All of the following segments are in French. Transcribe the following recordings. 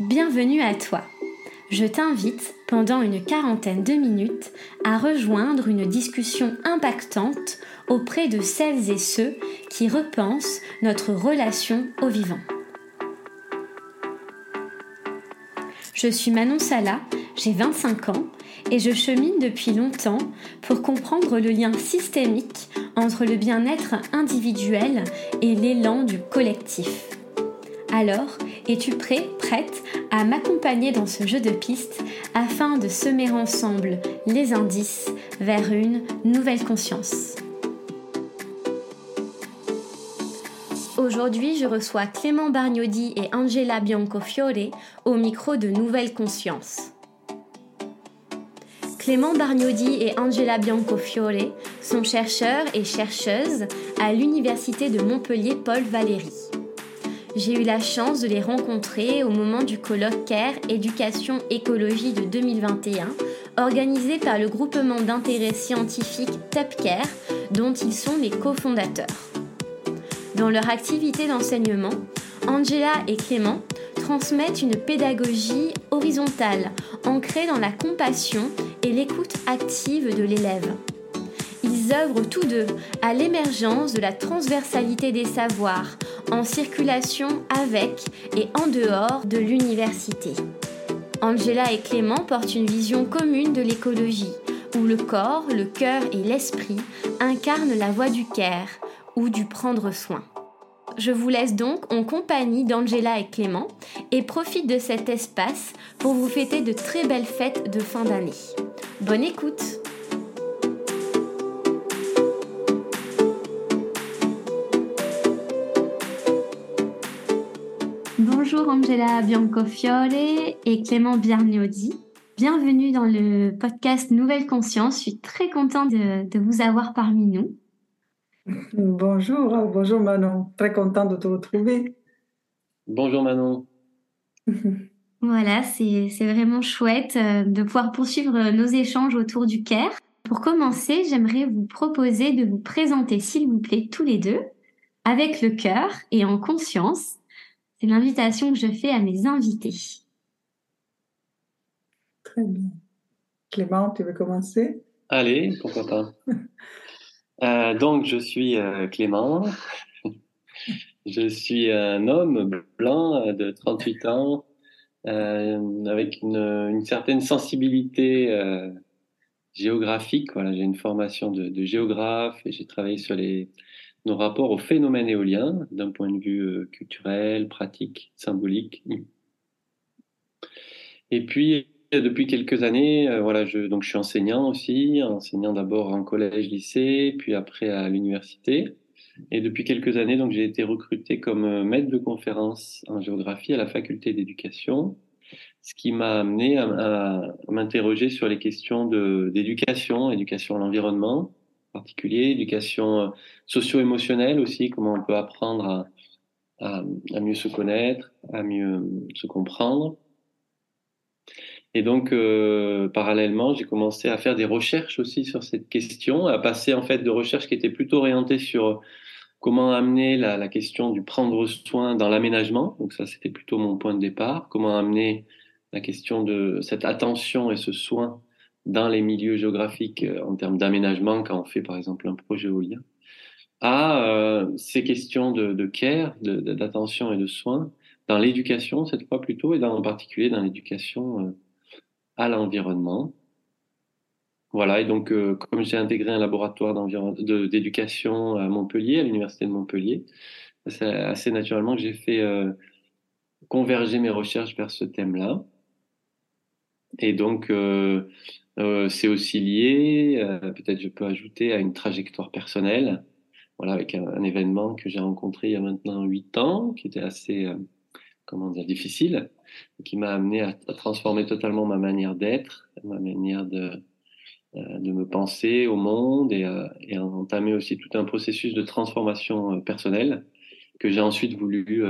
Bienvenue à toi. Je t'invite pendant une quarantaine de minutes à rejoindre une discussion impactante auprès de celles et ceux qui repensent notre relation au vivant. Je suis Manon Sala, j'ai 25 ans et je chemine depuis longtemps pour comprendre le lien systémique entre le bien-être individuel et l'élan du collectif. Alors, es-tu prêt, prête à m'accompagner dans ce jeu de pistes afin de semer ensemble les indices vers une nouvelle conscience? Aujourd'hui, je reçois Clément Bargnodi et Angela Biancofiore au micro de Nouvelle Conscience. Clément Bargnodi et Angela Biancofiore sont chercheurs et chercheuses à l'Université de Montpellier Paul Valéry j'ai eu la chance de les rencontrer au moment du colloque CARE Éducation Écologie de 2021, organisé par le groupement d'intérêt scientifique TEPCARE, dont ils sont les cofondateurs. Dans leur activité d'enseignement, Angela et Clément transmettent une pédagogie horizontale, ancrée dans la compassion et l'écoute active de l'élève. Œuvrent tous deux à l'émergence de la transversalité des savoirs en circulation avec et en dehors de l'université. Angela et Clément portent une vision commune de l'écologie, où le corps, le cœur et l'esprit incarnent la voie du care ou du prendre soin. Je vous laisse donc en compagnie d'Angela et Clément et profite de cet espace pour vous fêter de très belles fêtes de fin d'année. Bonne écoute Bonjour Angela Biancofiore et Clément Biarniodi. Bienvenue dans le podcast Nouvelle Conscience. Je suis très contente de, vous avoir parmi nous. Bonjour, bonjour Manon. Très contente de te retrouver. Bonjour Manon. voilà, c'est vraiment chouette euh, de pouvoir poursuivre nos échanges autour du CARE. Pour commencer, j'aimerais vous proposer de vous présenter, s'il vous plaît, tous les deux, avec le cœur et en conscience, c'est l'invitation que je fais à mes invités. Très bien. Clément, tu veux commencer? Allez, pourquoi pas. Euh, donc, je suis euh, Clément. je suis un homme blanc de 38 ans, euh, avec une, certaine sensibilité géographique. Voilà, j'ai une formation de, de géographe et j'ai travaillé sur les, nos rapports au phénomène éolien d'un point de vue euh, culturel, pratique, symbolique. Et puis, depuis quelques années, euh, voilà, je, donc je suis enseignant aussi, enseignant d'abord en collège, lycée, puis après à l'université. Et depuis quelques années, j'ai été recruté comme euh, maître de conférence en géographie à la faculté d'éducation, ce qui m'a amené à m'interroger sur les questions d'éducation, éducation à l'environnement, particulier, éducation euh, socio-émotionnelle aussi, comment on peut apprendre à, mieux se connaître, à mieux euh, se comprendre. Et donc, euh, parallèlement, j'ai commencé à faire des recherches aussi sur cette question, à passer en fait de recherches qui étaient plutôt orientées sur comment amener la question du prendre soin dans l'aménagement. Donc ça, c'était plutôt mon point de départ. Comment amener la question de cette attention et ce soin dans les milieux géographiques euh, en termes d'aménagement quand on fait par exemple un projet éolien, à euh, ces questions de, care, d'attention et de soins dans l'éducation cette fois plutôt et dans, en particulier dans l'éducation euh, à l'environnement. Voilà, et donc comme j'ai intégré un laboratoire d'éducation à Montpellier, à l'université de Montpellier, c'est assez naturellement que j'ai fait converger mes recherches vers ce thème-là. Et donc, euh, c'est aussi lié, euh, peut-être je peux ajouter, à une trajectoire personnelle, voilà, avec un, événement que j'ai rencontré il y a maintenant huit ans, qui était assez, euh, comment dire, difficile, qui m'a amené à, transformer totalement ma manière d'être, ma manière de, de me penser au monde et, et à entamer aussi tout un processus de transformation personnelle que j'ai ensuite voulu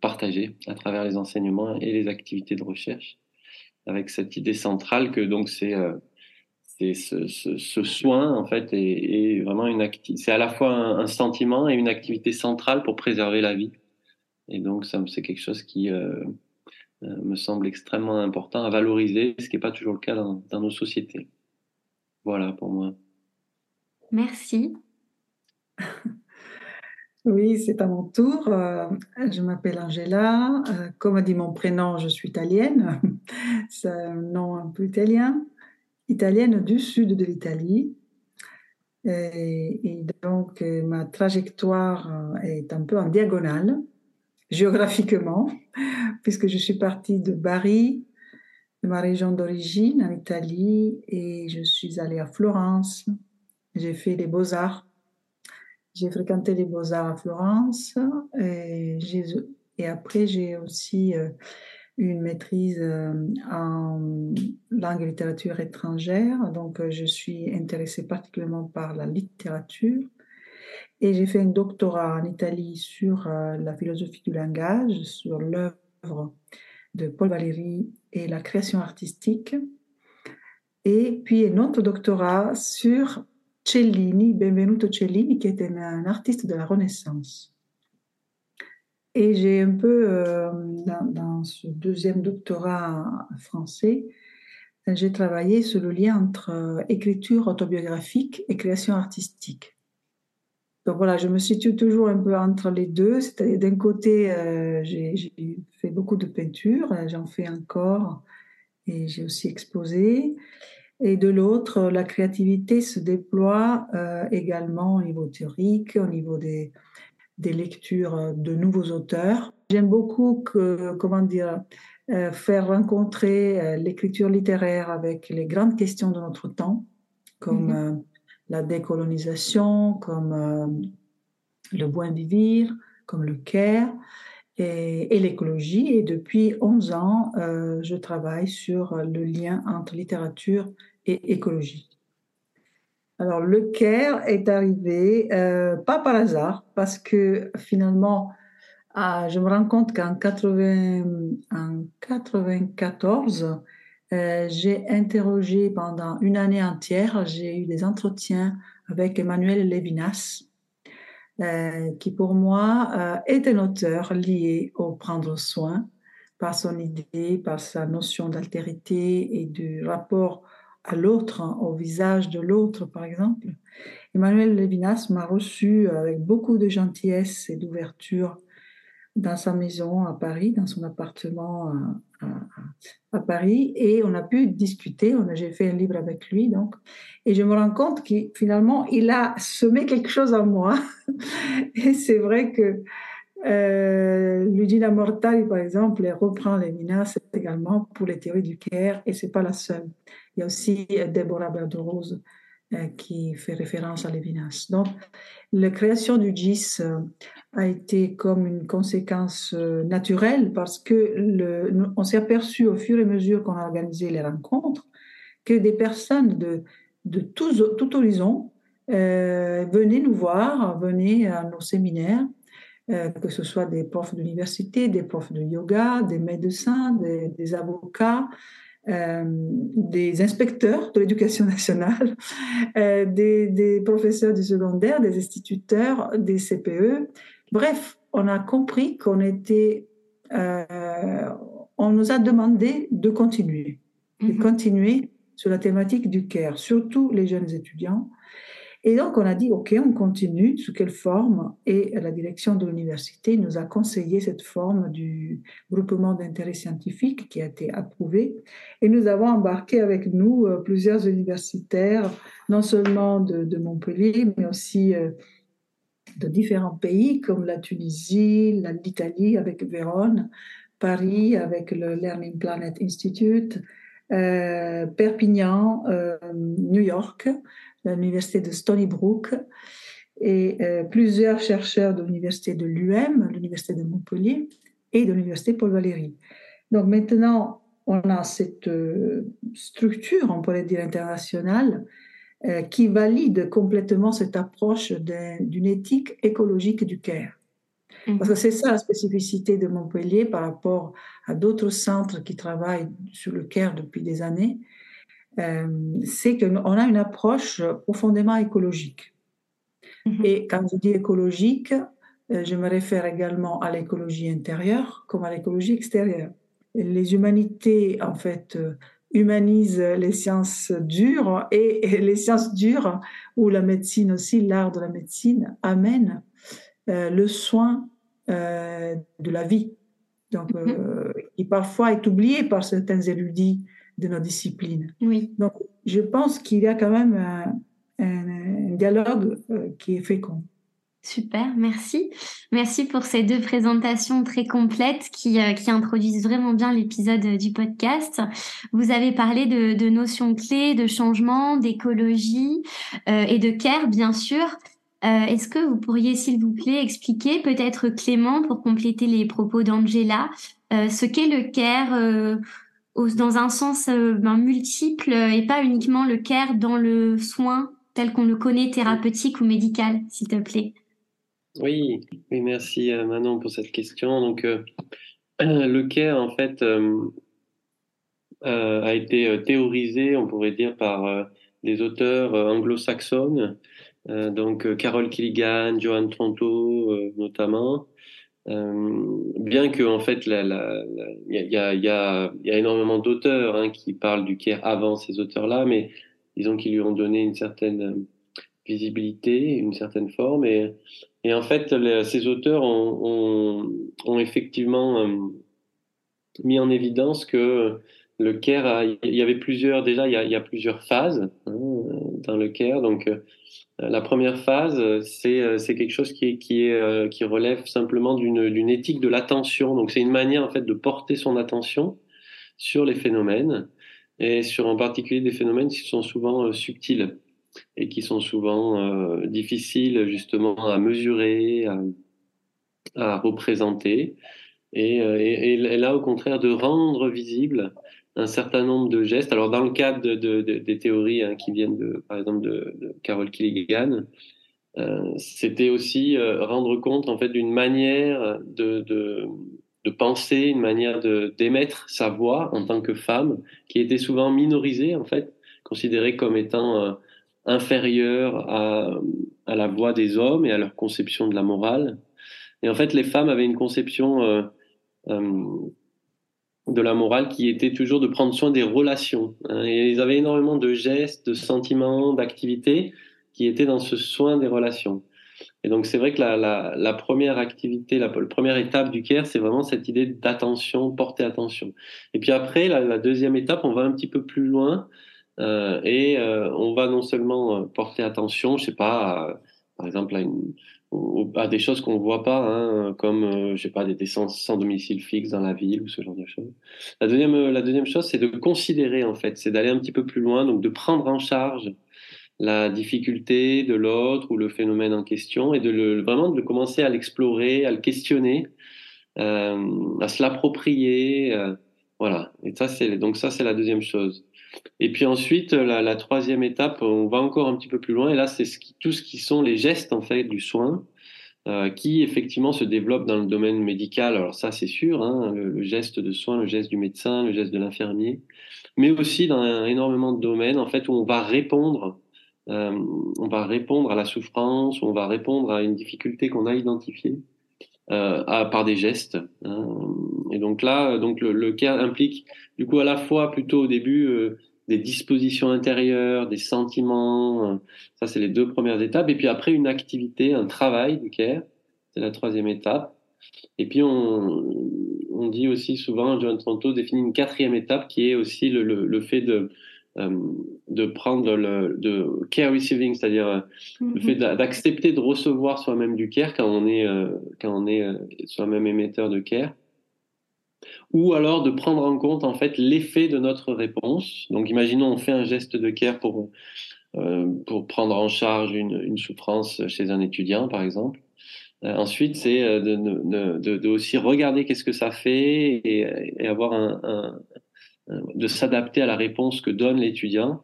partager à travers les enseignements et les activités de recherche, avec cette idée centrale que donc c'est c'est ce, ce, ce, soin en fait est, est vraiment une activité. C'est à la fois un, un, sentiment et une activité centrale pour préserver la vie. Et donc ça c'est quelque chose qui euh, me semble extrêmement important à valoriser, ce qui n'est pas toujours le cas dans, dans nos sociétés. Voilà pour moi. Merci. Oui, c'est à mon tour. Euh, je m'appelle Angela. Euh, comme a dit mon prénom, je suis italienne. C'est un nom un peu italien. Italienne du sud de l'Italie. Et, donc, euh, ma trajectoire est un peu en diagonale, géographiquement, puisque je suis partie de Bari, de ma région d'origine, en Italie, et je suis allée à Florence. J'ai fait les beaux-arts j'ai fréquenté les beaux-arts à Florence et, après j'ai aussi eu une maîtrise euh, en langue et littérature étrangère, donc euh, je suis intéressée particulièrement par la littérature. Et j'ai fait un doctorat en Italie sur euh, la philosophie du langage, sur l'œuvre de Paul Valéry et la création artistique. Et puis un autre doctorat sur Cellini, Benvenuto Cellini, qui était un artiste de la Renaissance. Et j'ai un peu, euh, dans, ce deuxième doctorat français, j'ai travaillé sur le lien entre euh, écriture autobiographique et création artistique. Donc voilà, je me situe toujours un peu entre les deux. C'est-à-dire, d'un côté, euh, j'ai fait beaucoup de peinture, j'en fais encore, et j'ai aussi exposé. Et de l'autre, la créativité se déploie également au niveau théorique, au niveau des, des lectures de nouveaux auteurs. J'aime beaucoup que, comment dire, euh, faire rencontrer euh, l'écriture littéraire avec les grandes questions de notre temps, comme mm-hmm. la décolonisation, comme le bon vivre, comme le care et, l'écologie. Et depuis 11 ans, euh, je travaille sur le lien entre littérature et écologie. Alors, le CARE est arrivé, euh, pas par hasard, parce que finalement, je me rends compte qu'en 1994, euh, j'ai interrogé pendant une année entière, j'ai eu des entretiens avec Emmanuel Levinas, euh, qui pour moi euh, est un auteur lié au prendre soin par son idée, par sa notion d'altérité et du rapport à l'autre, hein, au visage de l'autre, par exemple. Emmanuel Levinas m'a reçu avec beaucoup de gentillesse et d'ouverture dans sa maison à Paris, dans son appartement à, à, Paris, et on a pu discuter. J'ai fait un livre avec lui, donc, et je me rends compte qu'il finalement il a semé quelque chose en moi. et c'est vrai que euh, Ludina Mortali, par exemple, elle reprend les minas également pour les théories du Caire, et c'est pas la seule. Il y a aussi Deborah Berdorose euh, qui fait référence à Lévinas. Donc, la création du GIS euh, a été comme une conséquence euh, naturelle parce que le, on s'est aperçu au fur et à mesure qu'on a organisé les rencontres que des personnes de, de tous, tout horizon venaient nous voir, venaient à nos séminaires, que ce soit des profs d'université, des profs de yoga, des médecins, des, des avocats, euh, des inspecteurs de l'éducation nationale, euh, des, professeurs du secondaire, des instituteurs, des CPE. Bref, on a compris qu'on était, euh, on nous a demandé de continuer, de mhm. continuer sur la thématique du CARE, surtout les jeunes étudiants, et donc, on a dit, OK, on continue, sous quelle forme? Et la direction de l'université nous a conseillé cette forme du groupement d'intérêt scientifique qui a été approuvée. Et nous avons embarqué avec nous euh, plusieurs universitaires, non seulement de, Montpellier, mais aussi euh, de différents pays comme la Tunisie, l'Italie avec Vérone, Paris avec le Learning Planet Institute, euh, Perpignan, New York, l'université de Stony Brook et euh, plusieurs chercheurs de l'université de l'UM, l'université de Montpellier et de l'université Paul Valéry. Donc maintenant, on a cette euh, structure, on pourrait dire internationale, euh, qui valide complètement cette approche d'une éthique écologique du care. Mhm. Parce que c'est ça la spécificité de Montpellier par rapport à d'autres centres qui travaillent sur le care depuis des années, c'est qu'on a une approche profondément écologique. Mhm. Et quand je dis écologique, euh, je me réfère également à l'écologie intérieure comme à l'écologie extérieure. les humanités, en fait, humanisent les sciences dures et, les sciences dures, ou la médecine aussi, l'art de la médecine, amène le soin de la vie. Donc, mm-hmm. qui parfois est oublié par certains érudits de nos disciplines. Oui. Donc, je pense qu'il y a quand même un, un dialogue qui est fécond. Super, merci. Merci pour ces deux présentations très complètes qui, euh, qui introduisent vraiment bien l'épisode du podcast. Vous avez parlé de, de notions clés, de changement, d'écologie euh, et de care, bien sûr. Euh, Est-ce que vous pourriez, s'il vous plaît, expliquer, peut-être Clément, pour compléter les propos d'Angela, euh, ce qu'est le care euh, dans un sens ben, multiple et pas uniquement le care dans le soin tel qu'on le connaît, thérapeutique ou médical, s'il te plaît oui, merci euh, Manon pour cette question. Donc, euh, le care, en fait, euh, a été théorisé, on pourrait dire, par des auteurs anglo-saxonnes, donc Carol Killigan, Joan Tronto, notamment. Bien que en fait, il y, a, énormément d'auteurs hein, qui parlent du care avant ces auteurs-là, mais disons qu'ils lui ont donné une certaine visibilité, une certaine forme. Et, en fait, ces auteurs ont, effectivement euh, mis en évidence que le care, il y avait plusieurs, déjà, il y a, plusieurs phases hein, dans le care. Donc, euh, la première phase, c'est, c'est quelque chose qui, euh, relève simplement d'une, éthique de l'attention. Donc, c'est une manière, en fait, de porter son attention sur les phénomènes et sur en particulier des phénomènes qui sont souvent subtils et qui sont souvent euh, difficiles justement à mesurer, à, représenter. Euh, et, là, au contraire, de rendre visible un certain nombre de gestes. Alors, dans le cadre de, des théories hein, qui viennent, de, par exemple, de, Carol Killigan, euh, c'était aussi rendre compte en fait d'une manière de, penser, une manière d'émettre sa voix en tant que femme, qui était souvent minorisée en fait, considérée comme étant inférieure à, la voix des hommes et à leur conception de la morale. Et en fait, les femmes avaient une conception euh, euh, de la morale qui était toujours de prendre soin des relations. Hein. et ils avaient énormément de gestes, de sentiments, d'activités qui étaient dans ce soin des relations. Et donc c'est vrai que la, la, première activité, la, première étape du care, c'est vraiment cette idée d'attention, porter attention. Et puis après, la, la, deuxième étape, on va un petit peu plus loin euh, et euh, on va non seulement euh, porter attention, je sais pas, par exemple à, une, à des choses qu'on voit pas, hein, comme je sais pas des, des sans, domicile fixe dans la ville ou ce genre de choses. La deuxième, la deuxième chose, c'est de considérer en fait, c'est d'aller un petit peu plus loin, donc de prendre en charge la difficulté de l'autre ou le phénomène en question et de vraiment de commencer à l'explorer, à le questionner, euh, à se l'approprier, euh, voilà. Et ça c'est donc ça c'est la deuxième chose. Et puis ensuite, la, la, troisième étape, on va encore un petit peu plus loin. Et là, c'est tout ce qui sont les gestes en fait du soin, euh, qui effectivement se développent dans le domaine médical. Alors ça, c'est sûr, hein, le, geste de soin, le geste du médecin, le geste de l'infirmier, mais aussi dans énormément de domaines en fait où on va répondre, euh, on va répondre à la souffrance, où on va répondre à une difficulté qu'on a identifiée. Euh, à, par des gestes. Hein. Et donc là, donc le, le, cas implique du coup à la fois plutôt au début euh, des dispositions intérieures, des sentiments. Euh, ça, c'est les deux premières étapes. Et puis après, une activité, un travail du care. C'est la troisième étape. Et puis on, on dit aussi souvent, John Tronto définit une quatrième étape qui est aussi le, le, le fait de de prendre le de care receiving, c'est-à-dire euh, le fait d'accepter de recevoir soi-même du care quand on est euh, quand on est soi-même émetteur de care, ou alors de prendre en compte en fait l'effet de notre réponse. Donc, imaginons on fait un geste de care pour pour prendre en charge une, une, souffrance chez un étudiant, par exemple. ensuite, c'est de, de, de, aussi regarder qu'est-ce que ça fait et, et avoir un, un, euh, de s'adapter à la réponse que donne l'étudiant,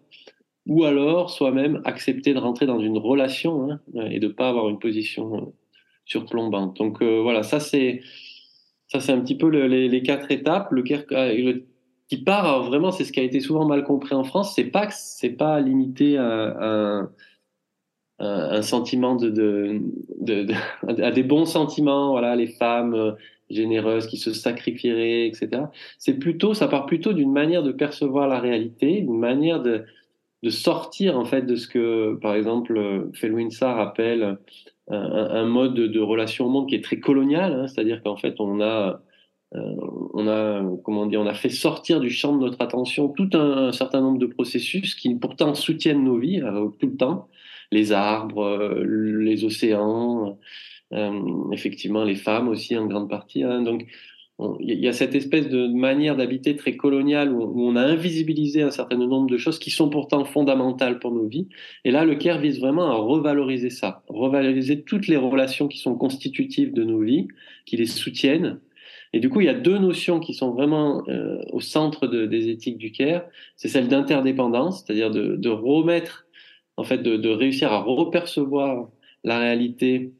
ou alors soi-même accepter de rentrer dans une relation hein, et de pas avoir une position euh, surplombante. Donc euh, voilà, ça c'est ça c'est un petit peu les, quatre étapes. Le, le qui part vraiment, c'est ce qui a été souvent mal compris en France. C'est pas c'est pas limité à, un sentiment de, à des bons sentiments. Voilà, les femmes généreuse, qui se sacrifierait, etc. C'est plutôt, ça part plutôt d'une manière de percevoir la réalité, d'une manière de, de sortir en fait de ce que, par exemple, Felwinsar appelle un, un, mode de, relation au monde qui est très colonial, hein, c'est-à-dire qu'en fait on a euh, on a comment dire, on a fait sortir du champ de notre attention tout un, certain nombre de processus qui pourtant soutiennent nos vies euh, tout le temps, les arbres, euh, les océans, effectivement les femmes aussi en grande partie. Hein. donc il y a cette espèce de manière d'habiter très coloniale où, on a invisibilisé un certain nombre de choses qui sont pourtant fondamentales pour nos vies. Et là, le CARE vise vraiment à revaloriser ça, revaloriser toutes les relations qui sont constitutives de nos vies, qui les soutiennent. Et du coup, il y a deux notions qui sont vraiment euh, au centre de, des éthiques du CARE. C'est celle d'interdépendance, c'est-à-dire de, remettre, en fait, de réussir à repercevoir la réalité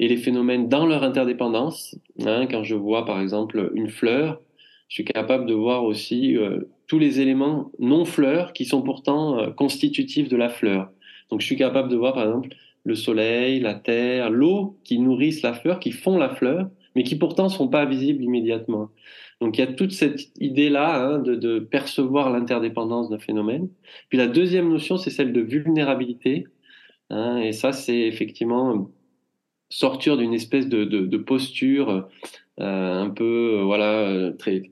et les phénomènes dans leur interdépendance. Hein, quand je vois par exemple une fleur, je suis capable de voir aussi euh, tous les éléments non fleurs qui sont pourtant euh, constitutifs de la fleur. Donc je suis capable de voir par exemple le soleil, la terre, l'eau qui nourrissent la fleur, qui font la fleur, mais qui pourtant sont pas visibles immédiatement. Donc il y a toute cette idée-là hein, de, de, percevoir l'interdépendance d'un phénomène. Puis la deuxième notion, c'est celle de vulnérabilité. Hein, et ça, c'est effectivement sortir d'une espèce de, posture euh, un peu euh, voilà très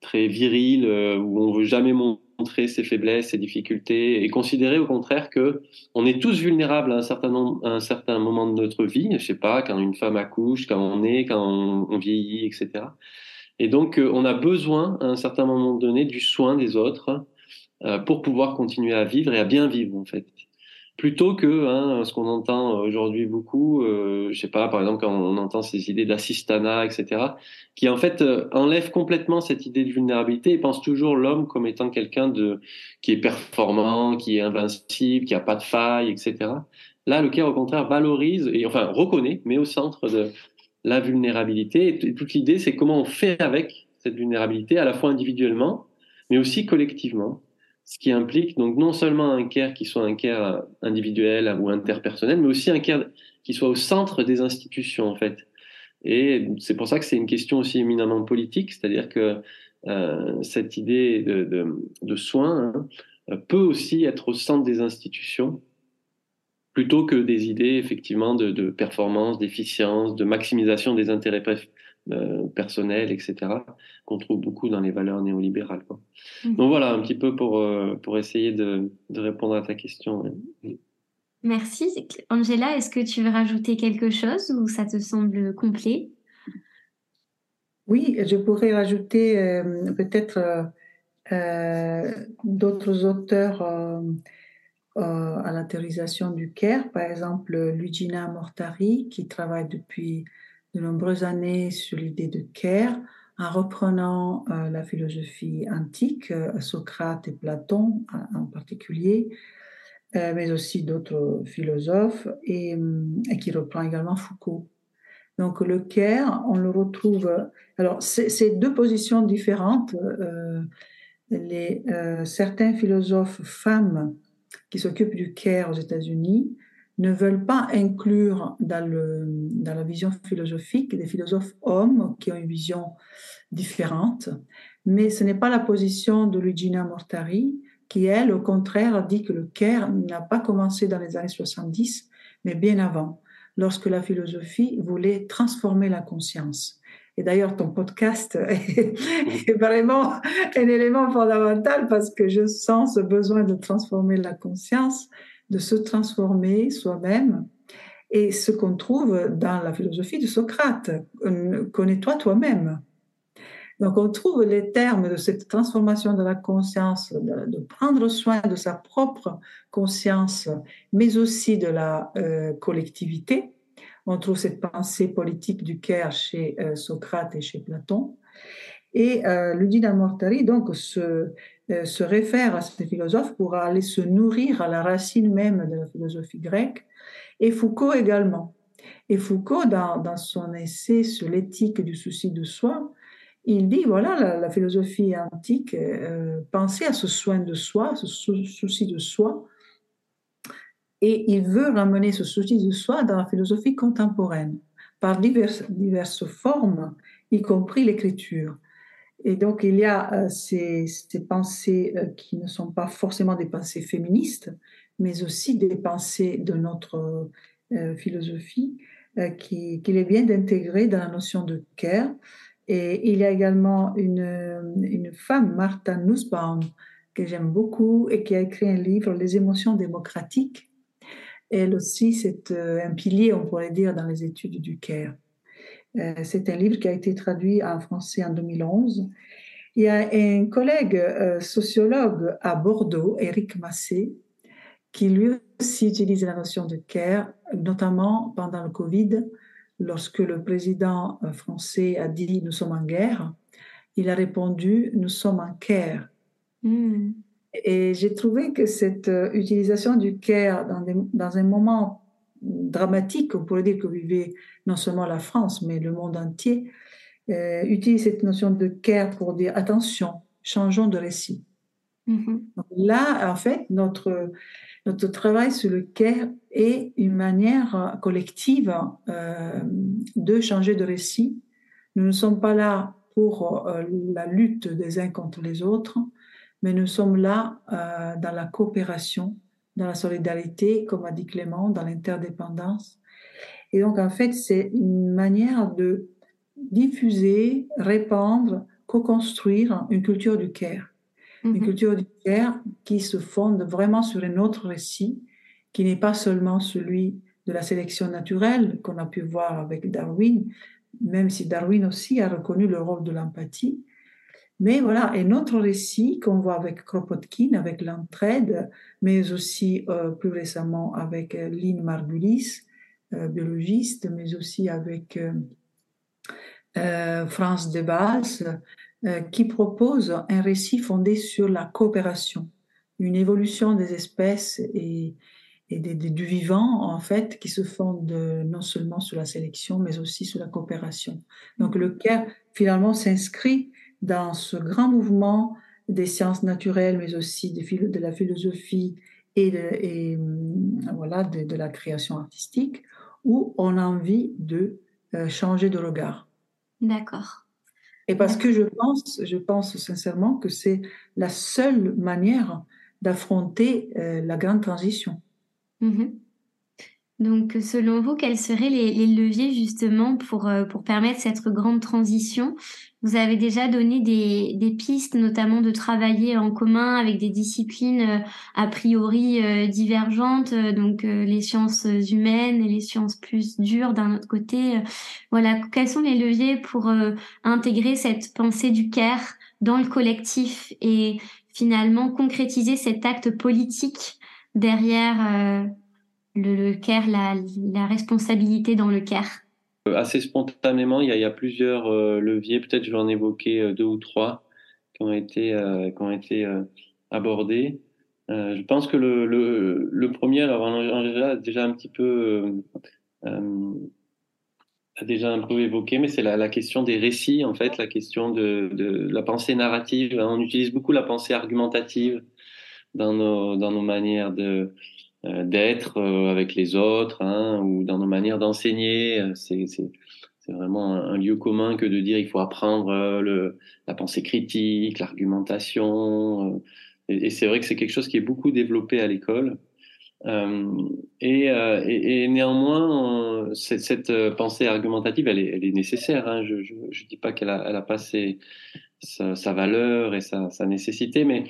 très virile euh, où on veut jamais montrer ses faiblesses, ses difficultés et considérer au contraire que on est tous vulnérables à un certain nombre, à un certain moment de notre vie. Je sais pas quand une femme accouche, quand on est, quand on, on vieillit, etc. Et donc on a besoin à un certain moment donné du soin des autres pour pouvoir continuer à vivre et à bien vivre en fait plutôt que hein, ce qu'on entend aujourd'hui beaucoup, euh, je sais pas, par exemple quand on entend ces idées d'assistanat, etc., qui en fait euh, enlèvent complètement cette idée de vulnérabilité et pensent toujours l'homme comme étant quelqu'un de qui est performant, qui est invincible, qui a pas de faille, etc. Là, le CARE au contraire valorise et enfin reconnaît, mais au centre de la vulnérabilité. Et toute l'idée, c'est comment on fait avec cette vulnérabilité, à la fois individuellement, mais aussi collectivement ce qui implique donc non seulement un care qui soit un care individuel ou interpersonnel, mais aussi un care qui soit au centre des institutions en fait. Et c'est pour ça que c'est une question aussi éminemment politique, c'est-à-dire que euh, cette idée de, de, soins hein, peut aussi être au centre des institutions plutôt que des idées effectivement de, de performance, d'efficience, de maximisation des intérêts euh, personnel, etc., qu'on trouve beaucoup dans les valeurs néolibérales. Quoi. Mmh. Donc voilà, un petit peu pour, euh, pour essayer de, de, répondre à ta question. Merci. Angela, est-ce que tu veux rajouter quelque chose ou ça te semble complet? Oui, je pourrais rajouter euh, peut-être euh, d'autres auteurs à la théorisation du CARE, par exemple Lugina Mortari, qui travaille depuis de nombreuses années sur l'idée de care en reprenant euh, la philosophie antique, euh, Socrate et Platon en, particulier, euh, mais aussi d'autres philosophes, et, qui reprend également Foucault. Donc le care, on le retrouve. Alors c'est deux positions différentes. les, certains philosophes femmes qui s'occupent du care aux États-Unis ne veulent pas inclure dans, la vision philosophique des philosophes hommes qui ont une vision différente. Mais ce n'est pas la position de Luigina Mortari, qui, elle, au contraire, dit que le care n'a pas commencé dans les années 70, mais bien avant, lorsque la philosophie voulait transformer la conscience. Et d'ailleurs, ton podcast est vraiment un élément fondamental parce que je sens ce besoin de transformer la conscience de se transformer soi-même. Et ce qu'on trouve dans la philosophie de Socrate, euh, connais-toi toi-même. Donc on trouve les termes de cette transformation de la conscience, de, prendre soin de sa propre conscience, mais aussi de la euh, collectivité. On trouve cette pensée politique du Caire chez euh, Socrate et chez Platon. Et euh, Mortari donc se, euh, se réfère à ces philosophes pour aller se nourrir à la racine même de la philosophie grecque, et Foucault également. Et Foucault, dans, son essai sur l'éthique du souci de soi, il dit, voilà, la, philosophie antique euh, à ce soin de soi, ce souci de soi, et il veut ramener ce souci de soi dans la philosophie contemporaine par diverses formes, y compris l'écriture. Et donc, il y a ces, ces, pensées qui ne sont pas forcément des pensées féministes, mais aussi des pensées de notre philosophie qu'il qui est bien d'intégrer dans la notion de care. Et il y a également une, une femme, Martha Nussbaum, que j'aime beaucoup et qui a écrit un livre, Les émotions démocratiques. Elle aussi, c'est euh, un pilier, on pourrait dire, dans les études du CARE. Euh, c'est un livre qui a été traduit en français en 2011. Il y a un collègue euh, sociologue à Bordeaux, Eric Massé, qui lui aussi utilise la notion de care, notamment pendant le Covid, lorsque le président français a dit nous sommes en guerre, il a répondu nous sommes en care. Hmm. Et j'ai trouvé que cette euh, utilisation du care dans, dans, un moment dramatique, on pourrait dire que vivait non seulement la France, mais le monde entier, euh, utilise cette notion de care pour dire attention, changeons de récit. Mm-hmm. là, en fait, notre, notre travail sur le care est une manière collective euh, de changer de récit. Nous ne sommes pas là pour la lutte des uns contre les autres, mais nous sommes là euh, dans la coopération, dans la solidarité, comme a dit Clément, dans l'interdépendance. Et donc, en fait, c'est une manière de diffuser, répandre, co-construire une culture du care. Une mhm. culture du care qui se fonde vraiment sur un autre récit, qui n'est pas seulement celui de la sélection naturelle qu'on a pu voir avec Darwin, même si Darwin aussi a reconnu le rôle de l'empathie, mais voilà, un autre récit qu'on voit avec Kropotkin, avec l'entraide, mais aussi euh, plus récemment avec euh, Lynn Margulis, euh, biologiste, mais aussi avec France de Base, qui propose un récit fondé sur la coopération, une évolution des espèces et, et du vivant, en fait, qui se fonde non seulement sur la sélection, mais aussi sur la coopération. Donc le CARE, finalement, s'inscrit dans ce grand mouvement des sciences naturelles, mais aussi de, de la philosophie et, de, et hum, voilà, de, la création artistique, où on a envie de euh, changer de regard. D'accord. Et parce que je pense, je pense sincèrement que c'est la seule manière d'affronter euh, la grande transition. Mm-hmm. Donc, selon vous, quels seraient les, leviers justement pour, euh, pour permettre cette grande transition? Vous avez déjà donné des, des, pistes, notamment de travailler en commun avec des disciplines euh, a priori euh, divergentes, donc les sciences humaines et les sciences plus dures d'un autre côté. Voilà, quels sont les leviers pour intégrer cette pensée du CARE dans le collectif et finalement concrétiser cet acte politique derrière le, CARE, la, responsabilité dans le CARE euh, Assez spontanément, il y a, plusieurs euh, leviers, peut-être je vais en évoquer euh, deux ou trois qui ont été, qui ont été abordés. je pense que le, le, premier, alors a déjà un petit peu a déjà un peu évoqué, mais c'est la, la, question des récits, en fait, la question de, de, la pensée narrative. On utilise beaucoup la pensée argumentative dans nos, dans nos manières de, d'être euh, avec les autres hein, ou dans nos manières d'enseigner. Euh, c'est, vraiment un, lieu commun que de dire il faut apprendre le, la pensée critique, l'argumentation. et, c'est vrai que c'est quelque chose qui est beaucoup développé à l'école. Euh, et, néanmoins, cette, pensée argumentative, elle est, nécessaire. Hein. Je ne dis pas qu'elle a, elle a pas ses, sa, sa, valeur et sa, sa nécessité, mais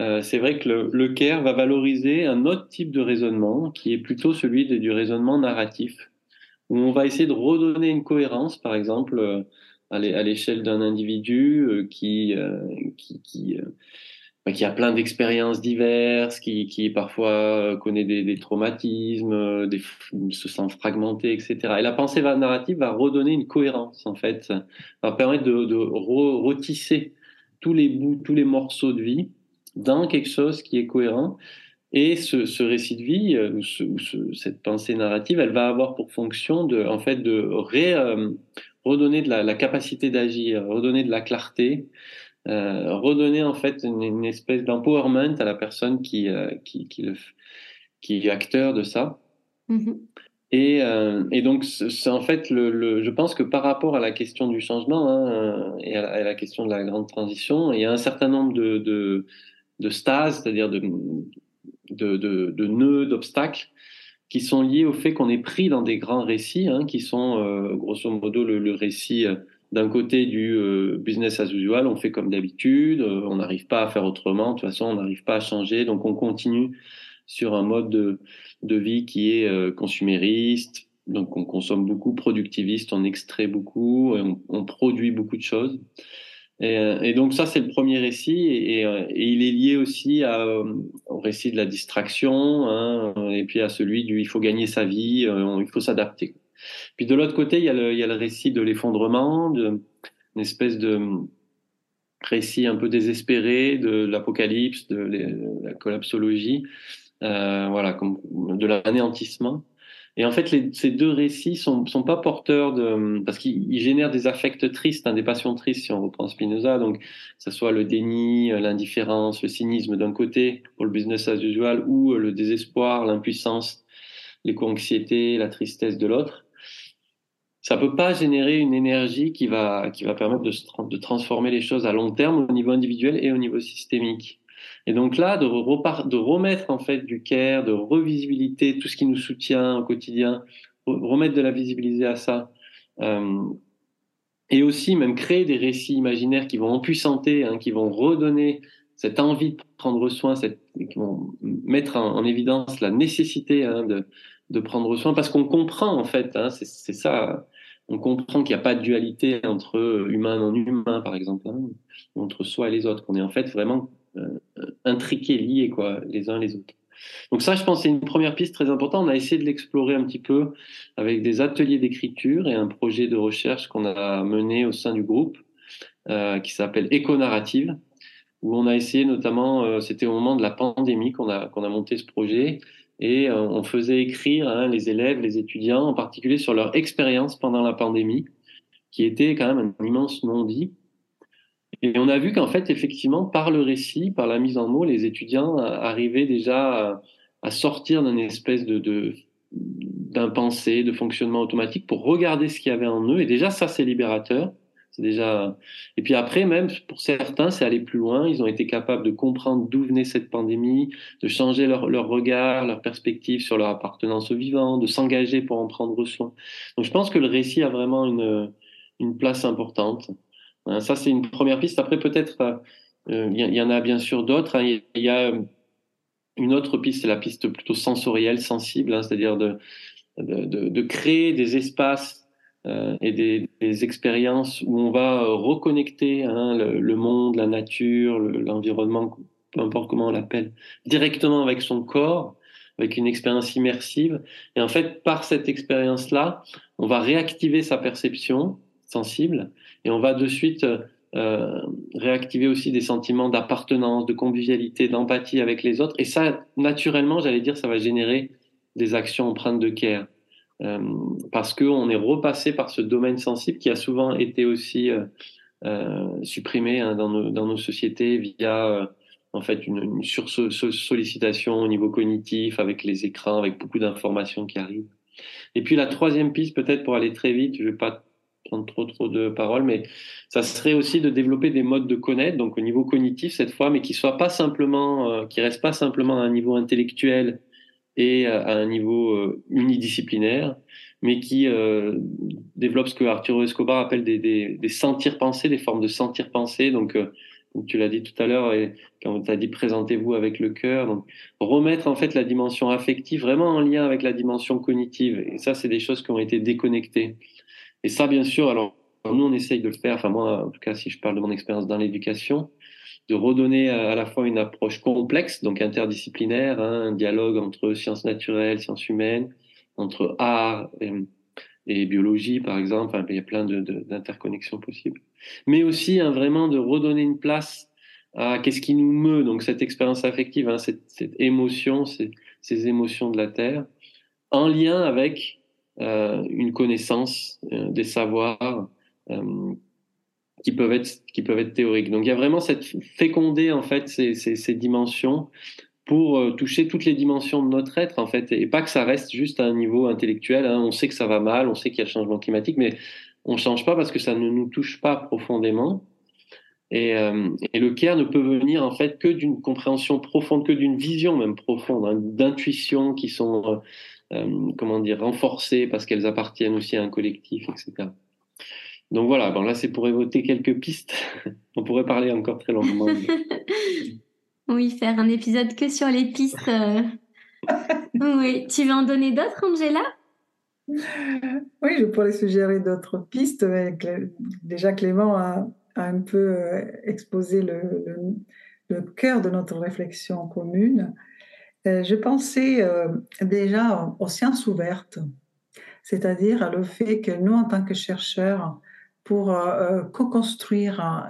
euh, c'est vrai que le, le, va valoriser un autre type de raisonnement qui est plutôt celui du raisonnement narratif, où on va essayer de redonner une cohérence, par exemple, euh, à l'échelle d'un individu euh, qui, bah, qui, a plein d'expériences diverses, qui, qui parfois connaît des, traumatismes, se sent fragmenté, etc. Et la pensée narrative va redonner une cohérence, en fait, va permettre de retisser tous les bouts, tous les morceaux de vie dans quelque chose qui est cohérent. Et ce, ce récit de vie, euh, ou, ce, cette pensée narrative, elle va avoir pour fonction de, en fait, de ré, euh, redonner de la, la capacité d'agir, redonner de la clarté, euh, redonner en fait une, une espèce d'empowerment à la personne qui, euh, qui, qui, le, qui est acteur de ça. Mm-hmm. Et, euh, et donc, c'est en fait, le, le, je pense que par rapport à la question du changement hein, et à la, à la, question de la grande transition, il y a un certain nombre de, de, de stases, c'est-à-dire de, de, nœuds, d'obstacles, qui sont liés au fait qu'on est pris dans des grands récits, hein, qui sont euh, grosso modo le, récit euh, d'un côté du euh, business as usual, on fait comme d'habitude, on n'arrive pas à faire autrement, de toute façon on n'arrive pas à changer, donc on continue sur un mode de, de vie qui est consumériste, donc on consomme beaucoup, productiviste, on extrait beaucoup, on produit beaucoup de choses. Et, et donc ça c'est le premier récit et, et, il est lié aussi à, au récit de la distraction hein, et puis à celui du il faut gagner sa vie, il faut s'adapter. Puis de l'autre côté il y a le, récit de l'effondrement, une espèce de récit un peu désespéré de l'apocalypse, de la collapsologie euh, voilà, comme de l'anéantissement. Et en fait, ces deux récits sont, sont pas porteurs de, parce qu'ils génèrent des affects tristes, hein, des passions tristes, si on reprend Spinoza. Donc, que ce soit le déni, l'indifférence, le cynisme d'un côté pour le business as usual, ou le désespoir, l'impuissance, l'éco-anxiété, la tristesse de l'autre. Ça peut pas générer une énergie qui va, qui va permettre de transformer les choses à long terme au niveau individuel et au niveau systémique. Et donc là, de, remettre en fait du care, de revisibilité, tout ce qui nous soutient au quotidien, remettre de la visibilité à ça, euh, et aussi même créer des récits imaginaires qui vont empuissanter, hein, qui vont redonner cette envie de prendre soin, qui vont mettre en, en évidence la nécessité hein, de, prendre soin, parce qu'on comprend en fait, hein, c'est ça, on comprend qu'il n'y a pas de dualité entre humain et non humain, par exemple, hein, entre soi et les autres, qu'on est en fait vraiment intriqués, liés quoi, les uns les autres. Donc ça, je pense, c'est une première piste très importante. On a essayé de l'explorer un petit peu avec des ateliers d'écriture et un projet de recherche qu'on a mené au sein du groupe euh, qui s'appelle Éco-narrative, où on a essayé notamment, euh, c'était au moment de la pandémie qu'on a, a monté ce projet, et euh, on faisait écrire hein, les élèves, les étudiants, en particulier sur leur expérience pendant la pandémie, qui était quand même un immense non-dit. Et on a vu qu'en fait, effectivement, par le récit, par la mise en mots, les étudiants arrivaient déjà à, sortir d'une espèce de d'un pensée, de fonctionnement automatique pour regarder ce qu'il y avait en eux. Et déjà, ça, c'est libérateur. C'est déjà. Et puis après, même pour certains, c'est aller plus loin. Ils ont été capables de comprendre d'où venait cette pandémie, de changer leur, leur regard, leur perspective sur leur appartenance au vivant, de s'engager pour en prendre soin. Donc, je pense que le récit a vraiment une, une place importante. Hein, ça, c'est une première piste. Après, peut-être, euh, il y, en a bien sûr d'autres. Hein. Il y a une autre piste, c'est la piste plutôt sensorielle, sensible, hein, c'est-à-dire de, de, créer des espaces euh, et des, expériences où on va euh, reconnecter hein, le, monde, la nature, l'environnement, peu importe comment on l'appelle, directement avec son corps, avec une expérience immersive. Et en fait, par cette expérience-là, on va réactiver sa perception sensible et on va de suite euh, réactiver aussi des sentiments d'appartenance, de convivialité, d'empathie avec les autres. Et ça, naturellement, j'allais dire, ça va générer des actions empreintes de care. Euh, parce qu'on est repassé par ce domaine sensible qui a souvent été aussi euh, euh supprimé hein, dans, nos, sociétés via euh, en fait une, une sursollicitation au niveau cognitif avec les écrans, avec beaucoup d'informations qui arrivent. Et puis la troisième piste, peut-être pour aller très vite, je vais pas prendre trop trop de paroles, mais ça serait aussi de développer des modes de connaître, donc au niveau cognitif cette fois, mais qui soient pas simplement, euh, qui restent pas simplement à un niveau intellectuel et euh, à un niveau euh, unidisciplinaire, mais qui euh, développent ce que Arturo Escobar appelle des, des, des sentir pensées, des formes de sentir penser. Donc, euh, comme tu l'as dit tout à l'heure, et quand tu as dit présentez-vous avec le cœur, donc remettre en fait la dimension affective vraiment en lien avec la dimension cognitive. Et ça, c'est des choses qui ont été déconnectées. Et ça, bien sûr, alors nous, on essaye de le faire, enfin moi, en tout cas, si je parle de mon expérience dans l'éducation, de redonner à la fois une approche complexe, donc interdisciplinaire, hein, un dialogue entre sciences naturelles, sciences humaines, entre art et, biologie, par exemple, enfin, il y a plein d'interconnexions possibles, mais aussi hein, vraiment de redonner une place à qu'est-ce qui nous meut, donc cette expérience affective, hein, cette, émotion, ces, émotions de la Terre, en lien avec euh, une connaissance euh, des savoirs euh, qui peuvent être qui peuvent être théoriques. Donc il y a vraiment cette féconder en fait ces, ces, dimensions pour euh, toucher toutes les dimensions de notre être, en fait, et pas que ça reste juste à un niveau intellectuel. Hein. On sait que ça va mal, on sait qu'il y a le changement climatique, mais on change pas parce que ça ne nous touche pas profondément. Et, euh, et le care ne peut venir en fait que d'une compréhension profonde, que d'une vision même profonde, hein, d'intuitions qui sont, euh, euh, comment dire, renforcées parce qu'elles appartiennent aussi à un collectif, etc. Donc voilà, bon là c'est pour évoquer quelques pistes. on pourrait parler encore très longuement. oui, faire un épisode que sur les pistes. Euh. oui, tu veux en donner d'autres, Angela? Oui, je pourrais suggérer d'autres pistes. Déjà, Clément a, un peu euh, exposé le, cœur de notre réflexion commune. Euh, je pensais déjà aux sciences ouvertes, c'est-à-dire à le fait que nous, en tant que chercheurs, pour co-construire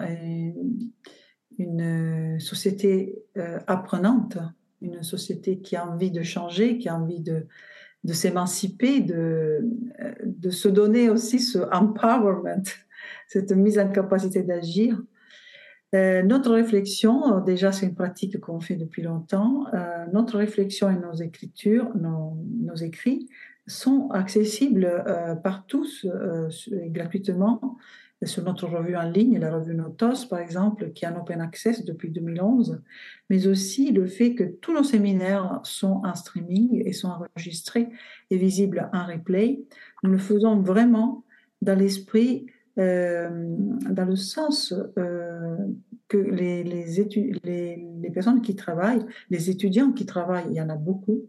une société euh, apprenante, une société qui a envie de changer, qui a envie de, s'émanciper, de se donner aussi ce empowerment, cette mise en capacité d'agir. Euh, notre réflexion, déjà c'est une pratique qu'on fait depuis longtemps, euh, notre réflexion et nos écritures, nos, écrits sont accessibles par tous gratuitement sur notre revue en ligne, la revue Notos, par exemple, qui est en open access depuis 2011, mais aussi le fait que tous nos séminaires sont en streaming et sont enregistrés et visibles en replay. Nous le faisons vraiment dans l'esprit, euh, dans le sens euh, que les, personnes qui travaillent, les étudiants qui travaillent, il y en a beaucoup,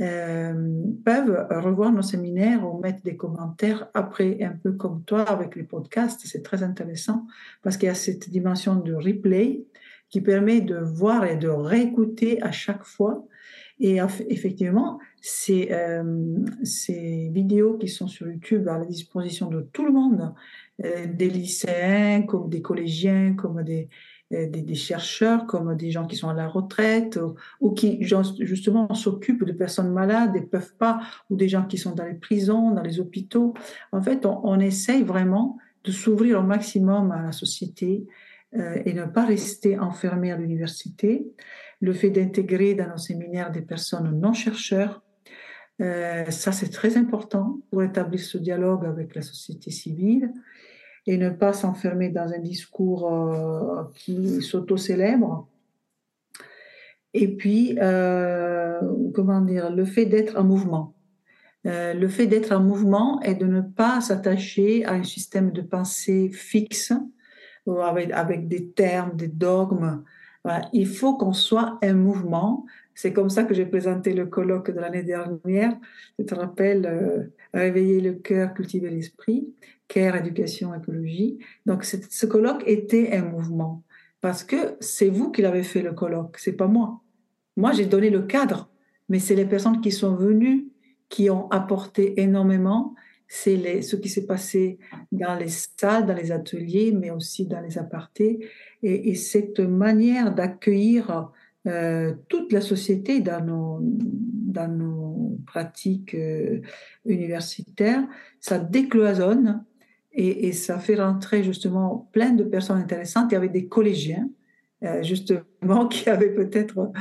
euh, peuvent revoir nos séminaires ou mettre des commentaires après, un peu comme toi avec les podcasts. C'est très intéressant parce qu'il y a cette dimension de replay qui permet de voir et de réécouter à chaque fois. Et effectivement, ces, euh, vidéos qui sont sur YouTube à la disposition de tout le monde, euh, des lycéens comme des collégiens, comme des, euh, des, chercheurs comme des gens qui sont à la retraite ou, qui justement s'occupent de personnes malades et peuvent pas, ou des gens qui sont dans les prisons, dans les hôpitaux. En fait, on, essaye vraiment de s'ouvrir au maximum à la société euh, et ne pas rester enfermé à l'université. Le fait d'intégrer dans nos séminaires des personnes non chercheurs, euh, ça c'est très important pour établir ce dialogue avec la société civile et ne pas s'enfermer dans un discours euh, qui s'auto-célèbre. Et puis, euh, comment dire, le fait d'être en mouvement. Euh, le fait d'être en mouvement et de ne pas s'attacher à un système de pensée fixe, avec des termes, des dogmes. Il faut qu'on soit un mouvement. C'est comme ça que j'ai présenté le colloque de l'année dernière. Je te rappelle, réveiller le cœur, cultiver l'esprit. Care, éducation, écologie. Donc, ce colloque était un mouvement parce que c'est vous qui l'avez fait le colloque, c'est pas moi. Moi, j'ai donné le cadre, mais c'est les personnes qui sont venues qui ont apporté énormément. C'est ce qui s'est passé dans les salles, dans les ateliers, mais aussi dans les apartés. Et, cette manière d'accueillir euh, toute la société dans nos, dans nos pratiques euh, universitaires, ça décloisonne et, ça fait rentrer justement plein de personnes intéressantes. Il y avait des collégiens, euh, justement, qui avaient peut-être,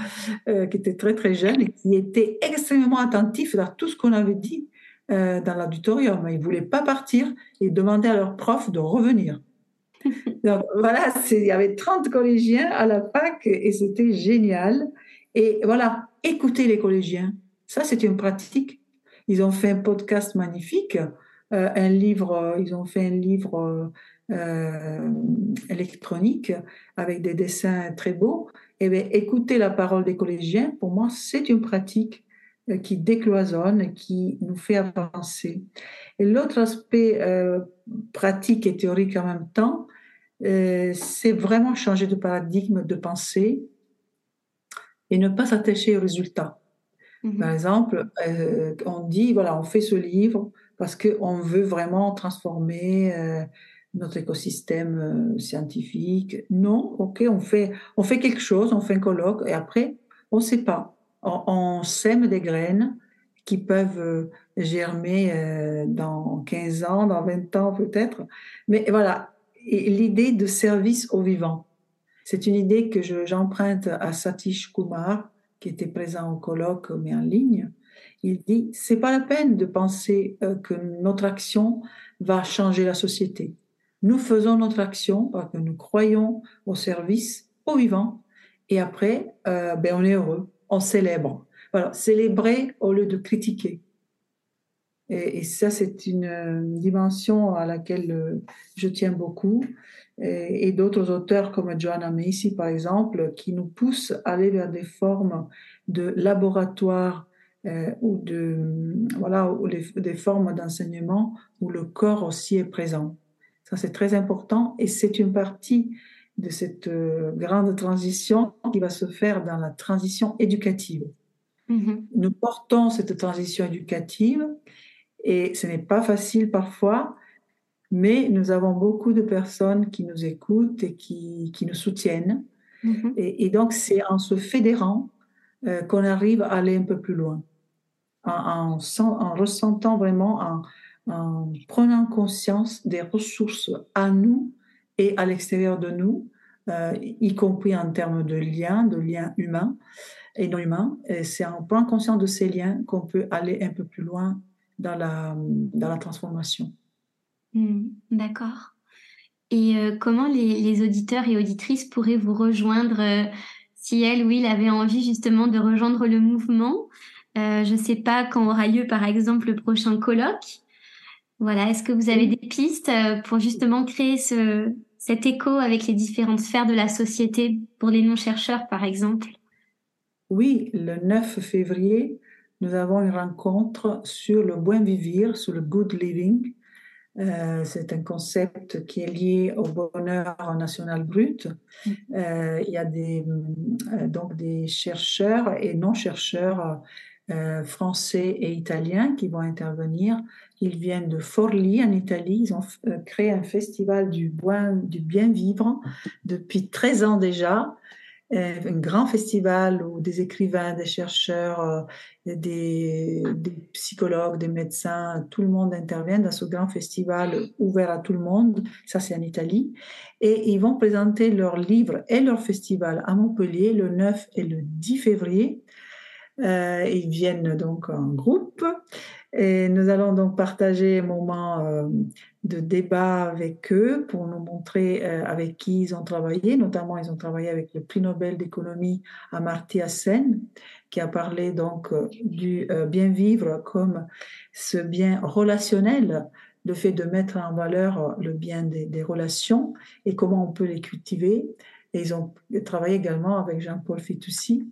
qui étaient très très jeunes et qui étaient extrêmement attentifs à tout ce qu'on avait dit dans l'auditorium. Ils ne voulaient pas partir et demandaient à leurs profs de revenir. Donc voilà, il y avait 30 collégiens à la fac et c'était génial. Et voilà, écouter les collégiens, ça c'est une pratique. Ils ont fait un podcast magnifique euh, un livre, euh, ils ont fait un livre euh, électronique avec des dessins très beaux. Et eh bien, écouter la parole des collégiens, pour moi, c'est une pratique qui décloisonne, qui nous fait avancer. Et l'autre aspect pratique et théorique en même temps, c'est vraiment changer de paradigme de pensée et ne pas s'attacher aux résultats. Mmh Par exemple, on dit, voilà, on fait ce livre, parce qu'on veut vraiment transformer euh, notre écosystème euh, scientifique. Non, ok, on fait, on fait quelque chose, on fait un colloque, et après, on ne sait pas. On, sème des graines qui peuvent euh, germer dans 15 ans, dans 20 ans peut-être. Mais voilà, l'idée de service au vivant, c'est une idée que j'emprunte à Satish Kumar, qui était présent au colloque, mais en ligne, il dit c'est pas la peine de penser euh, que notre action va changer la société. Nous faisons notre action parce que nous croyons au service aux vivants et après, euh, ben on est heureux, on célèbre. Voilà, célébrer au lieu de critiquer. Et, ça, c'est une, dimension à laquelle euh, je tiens beaucoup. Et, d'autres auteurs comme Joanna Macy, par exemple, qui nous poussent à aller vers des formes de laboratoire euh, ou de voilà ou des formes d'enseignement où le corps aussi est présent. Ça c'est très important et c'est une partie de cette euh, grande transition qui va se faire dans la transition éducative. Mm-hmm. Nous portons cette transition éducative et ce n'est pas facile parfois, mais nous avons beaucoup de personnes qui nous écoutent et qui, qui nous soutiennent. Mm-hmm. Et, donc c'est en se fédérant euh, qu'on arrive à aller un peu plus loin en, en, ressentant vraiment, en, prenant conscience des ressources à nous et à l'extérieur de nous, euh, y compris en termes de liens, de liens humains et non humains. Et c'est en prenant conscience de ces liens qu'on peut aller un peu plus loin dans la, dans la transformation. Hmm, d'accord. Et euh, comment les, les, auditeurs et auditrices pourraient vous rejoindre euh, si elles ou ils avaient envie justement de rejoindre le mouvement? Euh, je ne sais pas quand aura lieu, par exemple, le prochain colloque. Voilà, est-ce que vous avez des pistes pour justement créer ce, cet écho avec les différentes sphères de la société pour les non-chercheurs, par exemple? Oui, le 9 février, nous avons une rencontre sur le bon vivre, sur le good living. Euh, c'est un concept qui est lié au bonheur national brut. Mm. il y a des, donc des chercheurs et non-chercheurs euh, français et italiens qui vont intervenir. Ils viennent de Forlì en Italie. Ils ont euh, créé un festival du bien vivre depuis 13 ans déjà. Euh, un grand festival où des écrivains, des chercheurs, des, des, psychologues, des médecins, tout le monde intervient dans ce grand festival ouvert à tout le monde. Ça, c'est en Italie. Et ils vont présenter leurs livres et leur festival à Montpellier le 9 et le 10 février. Euh, ils viennent donc en groupe et nous allons donc partager un moment euh, de débat avec eux pour nous montrer euh, avec qui ils ont travaillé. Notamment, ils ont travaillé avec le prix Nobel d'économie Amartya Sen, qui a parlé donc du bien vivre comme ce bien relationnel, le fait de mettre en valeur le bien des, des relations et comment on peut les cultiver. Et ils ont travaillé également avec Jean-Paul Fitoussi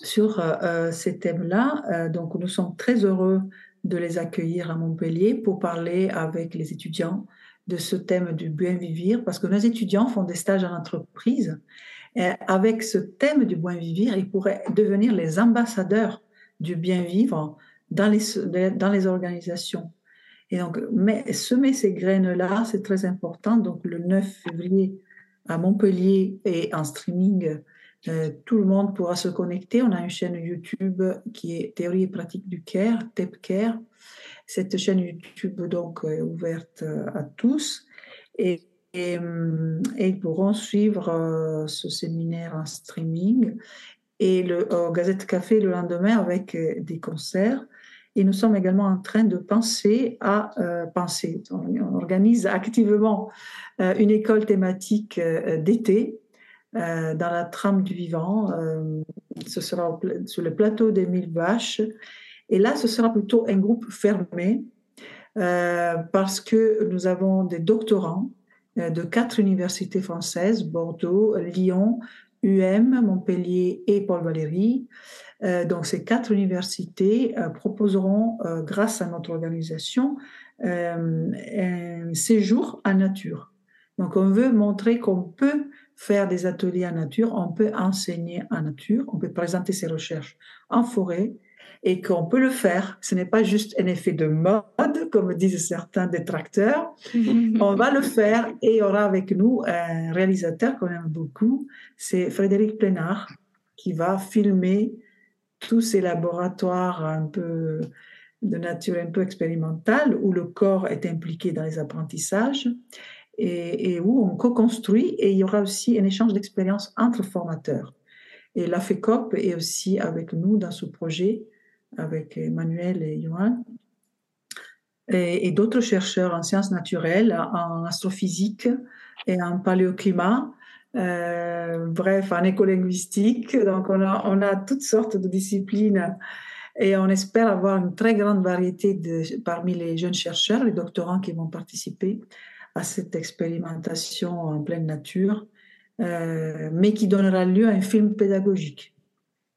sur euh, euh, ces thèmes-là. Euh, donc, nous sommes très heureux de les accueillir à Montpellier pour parler avec les étudiants de ce thème du bien vivre, parce que nos étudiants font des stages en entreprise. Et avec ce thème du bien vivre, ils pourraient devenir les ambassadeurs du bien vivre dans les, dans les organisations. Et donc, mais, semer ces graines-là, c'est très important. Donc, le 9 février à Montpellier et en streaming euh, tout le monde pourra se connecter. On a une chaîne YouTube qui est Théorie et pratique du care, TEP Care. Cette chaîne YouTube donc est ouverte euh, à tous et, euh, ils pourront suivre ce séminaire en streaming et le Gazette Café le lendemain avec des concerts. Et nous sommes également en train de penser à penser. On organise activement une école thématique d'été euh, dans la trame du vivant. Euh, ce sera sur le plateau des Mille Vaches. Et là, ce sera plutôt un groupe fermé euh, parce que nous avons des doctorants de quatre universités françaises, Bordeaux, Lyon, UM, Montpellier et Paul Valéry. donc ces quatre universités proposeront, grâce à notre organisation, un séjour en nature. Donc on veut montrer qu'on peut faire des ateliers en nature, on peut enseigner en nature, on peut présenter ses recherches en forêt et qu'on peut le faire. Ce n'est pas juste un effet de mode, comme disent certains détracteurs. on va le faire et il y aura avec nous un réalisateur qu'on aime beaucoup, c'est Frédéric Plénard, qui va filmer tous ces laboratoires un peu de nature un peu expérimentale où le corps est impliqué dans les apprentissages et, où on co-construit et il y aura aussi un échange d'expériences entre formateurs. Et la FECOP est aussi avec nous dans ce projet, avec Emmanuel et Johan, et, d'autres chercheurs en sciences naturelles, en astrophysique et en paléoclimat. Euh, bref, en écolinguistique. Donc, on a, on a toutes sortes de disciplines et on espère avoir une très grande variété de, parmi les jeunes chercheurs, les doctorants qui vont participer à cette expérimentation en pleine nature, euh, mais qui donnera lieu à un film pédagogique.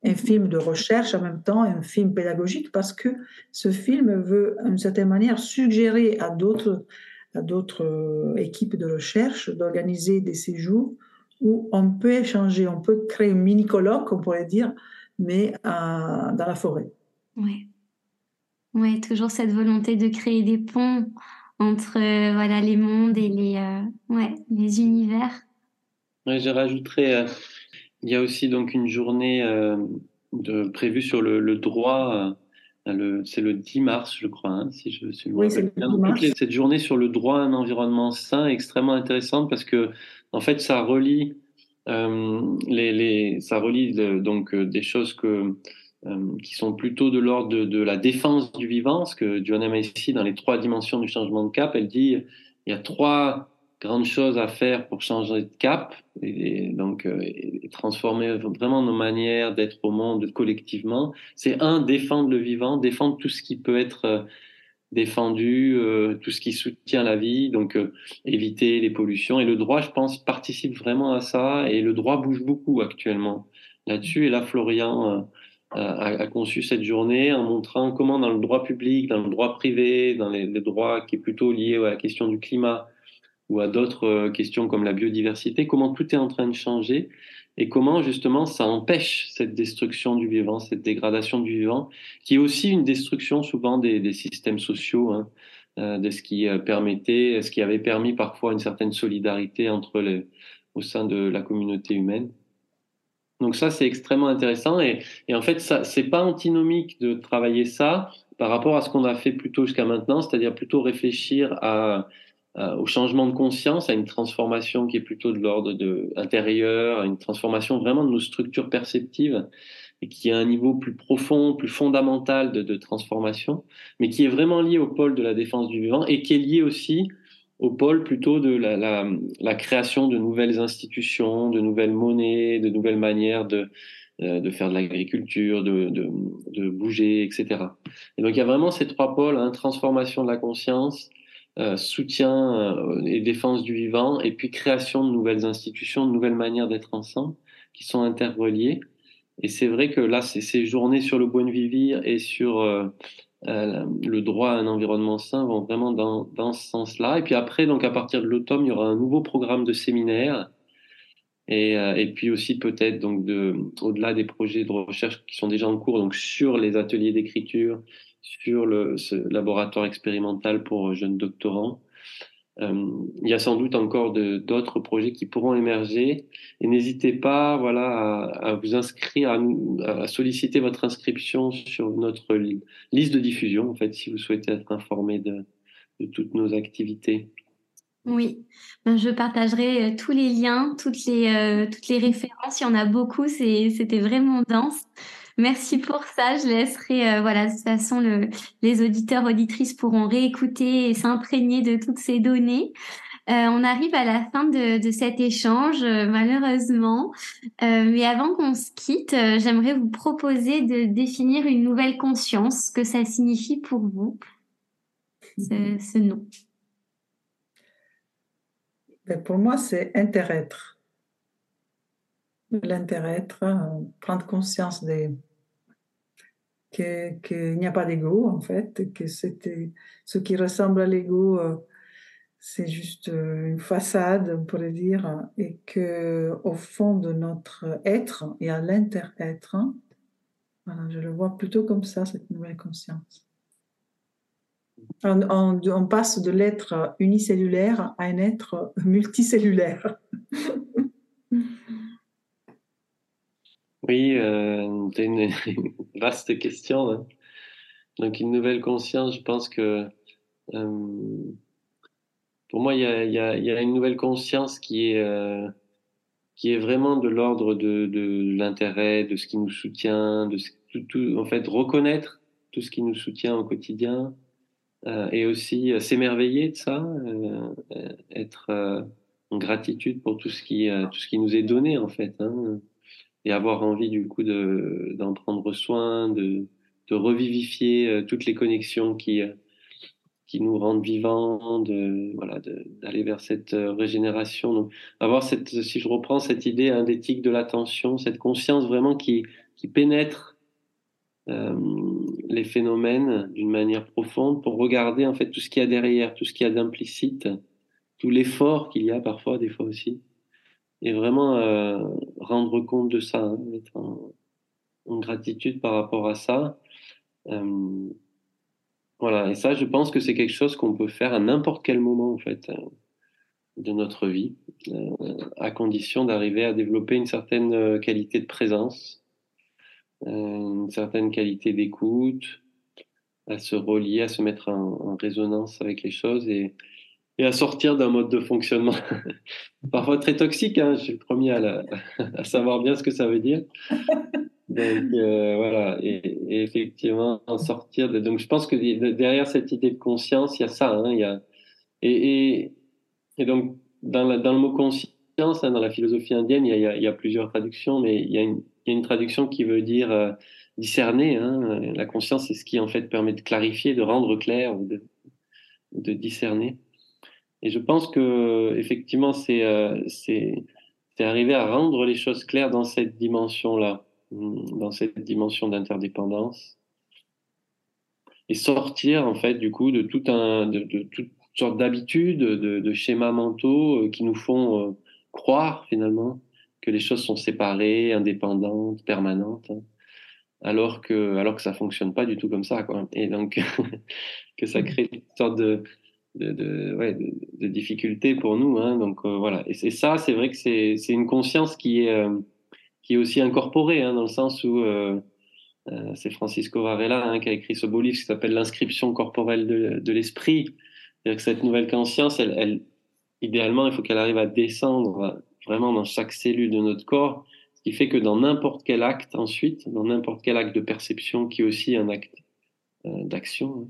Un film de recherche en même temps, un film pédagogique, parce que ce film veut, d'une certaine manière, suggérer à d'autres à d'autres euh, équipes de recherche d'organiser des séjours où on peut échanger, on peut créer un mini colloque, on pourrait dire, mais dans la forêt. Oui. Ouais, toujours cette volonté de créer des ponts entre euh, voilà les mondes et les euh, ouais, les univers. Ouais, je rajouterais euh, il y a aussi donc une journée de, prévue sur le, le droit c'est le 10 mars, je crois, hein, si je suis oui, c'est Cette journée sur le droit à un environnement sain est extrêmement intéressante parce que, en fait, ça relie, les, les, ça relie donc des choses que euh, qui sont plutôt de l'ordre de, la défense du vivant, ce que Joanna Macy, dans les trois dimensions du changement de cap, elle dit il y a trois grandes choses à faire pour changer de cap et, donc euh, transformer vraiment nos manières d'être au monde collectivement. C'est un, défendre le vivant, défendre tout ce qui peut être euh, défendu, euh, tout ce qui soutient la vie, donc éviter les pollutions. Et le droit, je pense, participe vraiment à ça. Et le droit bouge beaucoup actuellement là-dessus. Et là, Florian a, conçu cette journée en montrant comment dans le droit public, dans le droit privé, dans les, droits qui est plutôt lié à la question du climat ou à d'autres euh, questions comme la biodiversité, comment tout est en train de changer et comment justement ça empêche cette destruction du vivant, cette dégradation du vivant, qui est aussi une destruction souvent des, des systèmes sociaux, hein, euh, de ce qui euh, permettait, ce qui avait permis parfois une certaine solidarité entre les, au sein de la communauté humaine. Donc ça, c'est extrêmement intéressant. Et, en fait, ça, c'est pas antinomique de travailler ça par rapport à ce qu'on a fait plutôt jusqu'à maintenant, c'est-à-dire plutôt réfléchir au changement de conscience, à une transformation qui est plutôt de l'ordre intérieur, à une transformation vraiment de nos structures perceptives et qui a un niveau plus profond, plus fondamental de transformation, mais qui est vraiment lié au pôle de la défense du vivant et qui est lié aussi au pôle plutôt de la, la, la, création de nouvelles institutions, de nouvelles monnaies, de nouvelles manières de, euh, de faire de l'agriculture, de, de, de, bouger, etc. Et donc il y a vraiment ces trois pôles, hein, transformation de la conscience, euh, soutien euh, et défense du vivant, et puis création de nouvelles institutions, de nouvelles manières d'être ensemble, qui sont interreliées. Et c'est vrai que là, ces journées sur le Buen Vivir et sur euh, euh, le droit à un environnement sain vont vraiment dans, dans ce sens-là. Et puis après, donc à partir de l'automne, il y aura un nouveau programme de séminaire. Et, euh, et puis aussi peut-être donc de, au-delà des projets de recherche qui sont déjà en cours, donc sur les ateliers d'écriture, sur le ce laboratoire expérimental pour jeunes doctorants, il y a sans doute encore d'autres projets qui pourront émerger et n'hésitez pas voilà, à, vous inscrire, à, solliciter votre inscription sur notre liste de diffusion, en fait, si vous souhaitez être informé de, de toutes nos activités. Oui, ben, je partagerai euh, tous les liens, toutes les, euh, toutes les références. Il y en a beaucoup, c'était vraiment dense. Merci pour ça. Je laisserai, euh, voilà, de toute façon, le, les auditeurs, auditrices pourront réécouter et s'imprégner de toutes ces données. Euh, on arrive à la fin de, de cet échange, euh, malheureusement. Euh, mais avant qu'on se quitte, euh, j'aimerais vous proposer de définir une nouvelle conscience, ce que ça signifie pour vous, ce, ce nom? Ben pour moi, c'est inter-être. L'inter-être, prendre conscience des, qu'il n'y a pas d'ego en fait, que c'était ce qui ressemble à l'ego, euh, c'est juste euh, une façade, on pourrait dire, et que au fond de notre être et à l'inter-être, voilà, je le vois plutôt comme ça cette nouvelle conscience. On, on, on passe de l'être unicellulaire à un être multicellulaire. Oui, euh, c'est une, vaste question. Hein. Donc, une nouvelle conscience, je pense que euh, pour moi, il y a, y, a, y a, une nouvelle conscience qui est, euh, qui est vraiment de l'ordre de, de l'intérêt, de ce qui nous soutient, de ce, tout, en fait reconnaître tout ce qui nous soutient au quotidien euh, et aussi euh, s'émerveiller de ça, être en gratitude pour tout ce qui tout ce qui nous est donné en fait, hein, et avoir envie du coup de d'en prendre soin, de de revivifier toutes les connexions qui qui nous rendent vivants, de voilà, d'aller vers cette euh, régénération. Donc, avoir cette, si je reprends cette idée hein, d'éthique de l'attention, cette conscience vraiment qui qui pénètre euh, les phénomènes d'une manière profonde pour regarder en fait tout ce qu'il y a derrière, tout ce qu'il y a d'implicite, tout l'effort qu'il y a parfois, des fois aussi, et vraiment euh, rendre compte de ça, hein, être en, en, gratitude par rapport à ça. Euh, voilà, et ça, je pense que c'est quelque chose qu'on peut faire à n'importe quel moment, en fait, euh, de notre vie, à condition d'arriver à développer une certaine qualité de présence, une certaine qualité d'écoute, à se relier, à se mettre en, résonance avec les choses et, et à sortir d'un mode de fonctionnement parfois très toxique. Hein, je suis le premier à, savoir bien ce que ça veut dire. Donc euh, voilà, et, effectivement, en sortir. Donc je pense que derrière cette idée de conscience, il y a ça. Hein, il y a, et, donc dans, le mot conscience, hein, dans la philosophie indienne, il y, a, plusieurs traductions, mais il y a une, traduction qui veut dire euh, discerner. La conscience, c'est ce qui en fait permet de clarifier, de rendre clair, de, de discerner. Et je pense que effectivement, c'est euh, arriver à rendre les choses claires dans cette dimension-là dans cette dimension d'interdépendance. Et sortir en fait du coup de tout un de, de toutes sortes d'habitudes de, de, schémas mentaux euh, qui nous font euh, croire finalement que les choses sont séparées indépendantes permanentes hein, alors que alors que ça fonctionne pas du tout comme ça quoi. Et donc que ça crée une sorte de de, de, ouais, de, difficultés pour nous hein, donc euh, voilà. Et c'est ça c'est vrai que c'est une conscience qui est qui est aussi incorporé, hein, dans le sens où euh, euh, c'est Francisco Varela hein, qui a écrit ce beau livre qui s'appelle L'inscription corporelle de, de l'esprit. C'est-à-dire que cette nouvelle conscience, elle, elle idéalement, il faut qu'elle arrive à descendre vraiment dans chaque cellule de notre corps, ce qui fait que dans n'importe quel acte ensuite, dans n'importe quel acte de perception qui est aussi un acte euh, d'action, hein,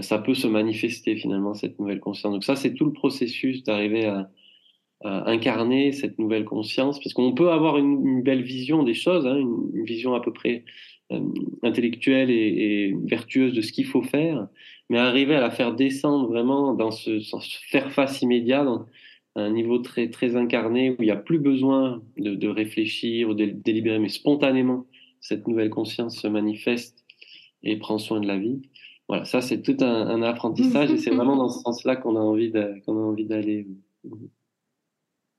ça peut se manifester finalement cette nouvelle conscience. Donc ça, c'est tout le processus d'arriver à, euh, incarner cette nouvelle conscience, parce qu'on peut avoir une, belle vision des choses, hein, une, vision à peu près euh, intellectuelle et, vertueuse de ce qu'il faut faire, mais arriver à la faire descendre vraiment dans ce, ce faire face immédiat, dans un niveau très très incarné où il n'y a plus besoin de réfléchir ou de délibérer, mais spontanément cette nouvelle conscience se manifeste et prend soin de la vie. Voilà, ça c'est tout un, un apprentissage et c'est vraiment dans ce sens-là qu'on a envie qu'on a envie d'aller.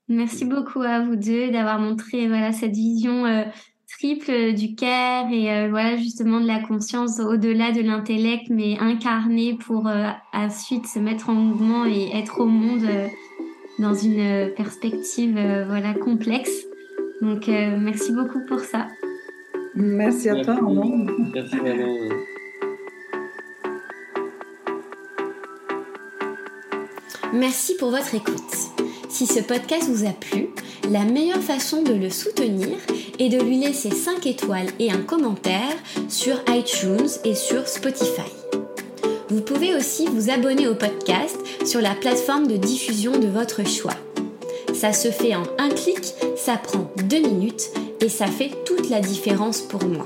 Merci beaucoup à vous deux d'avoir montré voilà cette vision euh, triple du cœur et euh, voilà justement de la conscience au-delà de l'intellect mais incarnée pour euh, ensuite se mettre en mouvement et être au monde euh, dans une perspective euh, voilà complexe. Donc merci beaucoup pour ça. Merci à merci. toi Armand. Merci Manon. Merci pour votre écoute. Si ce podcast vous a plu, la meilleure façon de le soutenir est de lui laisser 5 étoiles et un commentaire sur iTunes et sur Spotify. Vous pouvez aussi vous abonner au podcast sur la plateforme de diffusion de votre choix. Ça se fait en un clic, ça prend 2 minutes et ça fait toute la différence pour moi.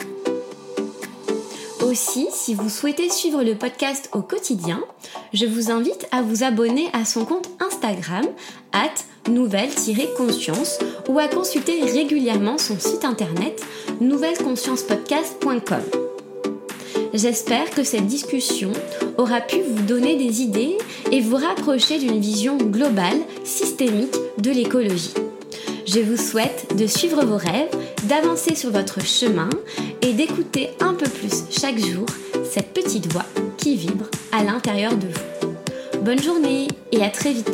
Aussi, si vous souhaitez suivre le podcast au quotidien, je vous invite à vous abonner à son compte Instagram, at nouvelle-conscience, ou à consulter régulièrement son site internet nouvelleconsciencepodcast.com. J'espère que cette discussion aura pu vous donner des idées et vous rapprocher d'une vision globale, systémique de l'écologie. Je vous souhaite de suivre vos rêves, d'avancer sur votre chemin et d'écouter un peu plus chaque jour cette petite voix qui vibre à l'intérieur de vous. Bonne journée et à très vite